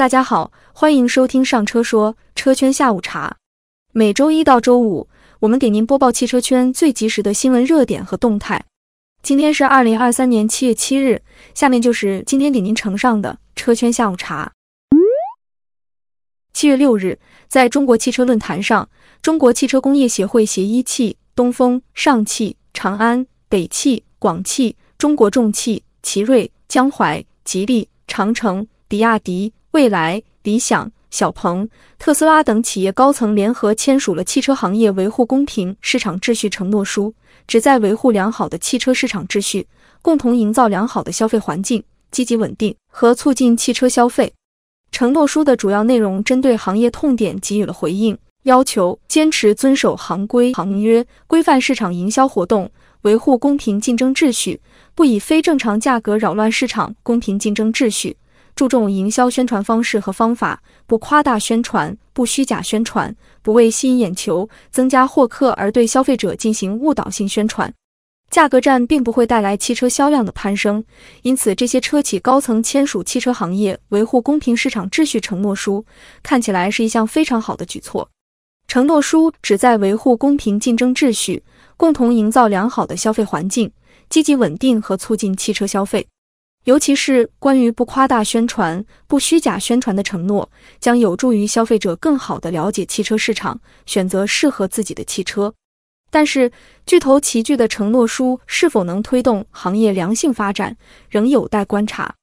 大家好，欢迎收听上车说车圈下午茶。每周一到周五，我们给您播报汽车圈最及时的新闻热点和动态。今天是二零二三年七月七日，下面就是今天给您呈上的车圈下午茶。七月六日，在中国汽车论坛上，中国汽车工业协会协一汽、东风、上汽、长安、北汽、广汽、中国重汽、奇瑞、江淮、吉利、长城、比亚迪。蔚来、理想、小鹏、特斯拉等企业高层联合签署了《汽车行业维护公平市场秩序承诺书》，旨在维护良好的汽车市场秩序，共同营造良好的消费环境，积极稳定和促进汽车消费。承诺书的主要内容针对行业痛点给予了回应，要求坚持遵守行规行约，规范市场营销活动，维护公平竞争秩序，不以非正常价格扰乱市场公平竞争秩序。注重营销宣传方式和方法，不夸大宣传，不虚假宣传，不为吸引眼球、增加获客而对消费者进行误导性宣传。价格战并不会带来汽车销量的攀升，因此这些车企高层签署《汽车行业维护公平市场秩序承诺书》，看起来是一项非常好的举措。承诺书旨在维护公平竞争秩序，共同营造良好的消费环境，积极稳定和促进汽车消费。尤其是关于不夸大宣传、不虚假宣传的承诺，将有助于消费者更好地了解汽车市场，选择适合自己的汽车。但是，巨头齐聚的承诺书是否能推动行业良性发展，仍有待观察。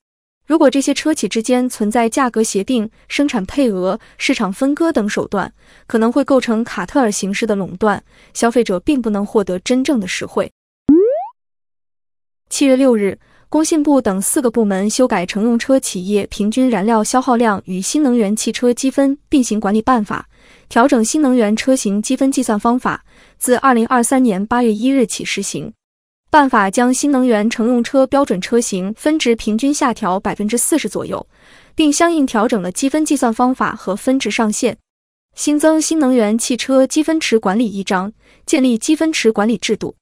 如果这些车企之间存在价格协定、生产配额、市场分割等手段，可能会构成卡特尔形式的垄断，消费者并不能获得真正的实惠。七月六日。工信部等四个部门修改《乘用车企业平均燃料消耗量与新能源汽车积分并行管理办法》，调整新能源车型积分计算方法，自二零二三年八月一日起施行。办法将新能源乘用车标准车型分值平均下调百分之四十左右，并相应调整了积分计算方法和分值上限，新增新能源汽车积分池管理一章，建立积分池管理制度。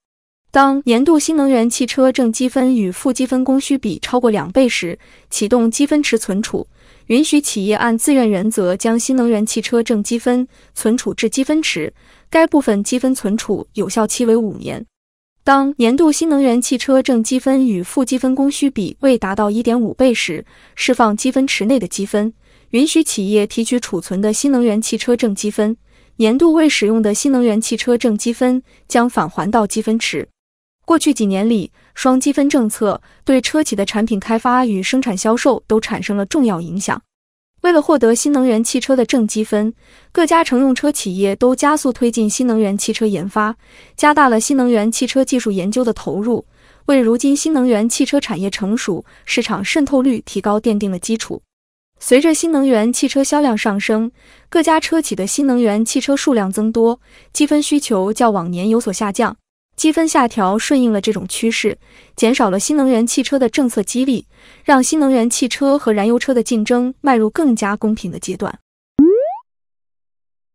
当年度新能源汽车正积分与负积分供需比超过两倍时，启动积分池存储，允许企业按自愿原则将新能源汽车正积分存储至积分池，该部分积分存储有效期为五年。当年度新能源汽车正积分与负积分供需比未达到一点五倍时，释放积分池内的积分，允许企业提取储存的新能源汽车正积分，年度未使用的新能源汽车正积分将返还到积分池。过去几年里，双积分政策对车企的产品开发与生产销售都产生了重要影响。为了获得新能源汽车的正积分，各家乘用车企业都加速推进新能源汽车研发，加大了新能源汽车技术研究的投入，为如今新能源汽车产业成熟、市场渗透率提高奠定了基础。随着新能源汽车销量上升，各家车企的新能源汽车数量增多，积分需求较往年有所下降。积分下调顺应了这种趋势，减少了新能源汽车的政策激励，让新能源汽车和燃油车的竞争迈入更加公平的阶段。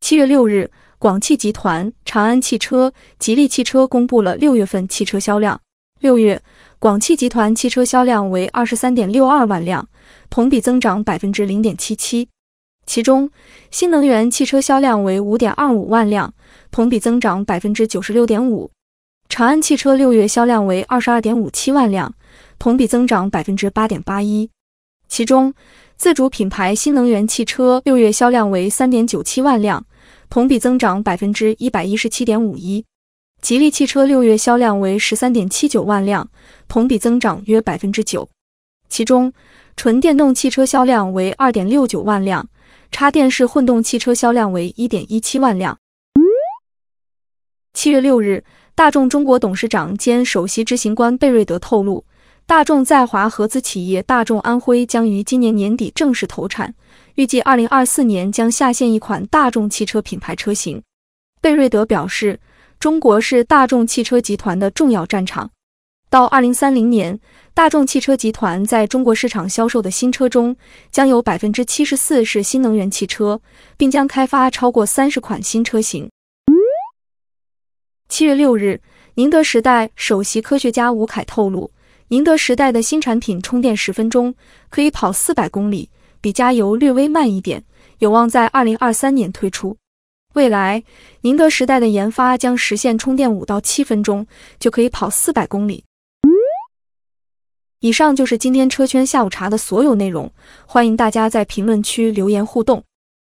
七月六日，广汽集团、长安汽车、吉利汽车公布了六月份汽车销量。六月，广汽集团汽车销量为二十三点六二万辆，同比增长百分之零点七七，其中新能源汽车销量为五点二五万辆，同比增长百分之九十六点五。长安汽车六月销量为二十二点五七万辆，同比增长百分之八点八一。其中，自主品牌新能源汽车六月销量为三点九七万辆，同比增长百分之一百一十七点五一。吉利汽车六月销量为十三点七九万辆，同比增长约百分之九。其中，纯电动汽车销量为二点六九万辆，插电式混动汽车销量为一点一七万辆。七月六日。大众中国董事长兼首席执行官贝瑞德透露，大众在华合资企业大众安徽将于今年年底正式投产，预计二零二四年将下线一款大众汽车品牌车型。贝瑞德表示，中国是大众汽车集团的重要战场，到二零三零年，大众汽车集团在中国市场销售的新车中，将有百分之七十四是新能源汽车，并将开发超过三十款新车型。七月六日，宁德时代首席科学家吴凯透露，宁德时代的新产品充电十分钟可以跑四百公里，比加油略微慢一点，有望在二零二三年推出。未来，宁德时代的研发将实现充电五到七分钟就可以跑四百公里。以上就是今天车圈下午茶的所有内容，欢迎大家在评论区留言互动。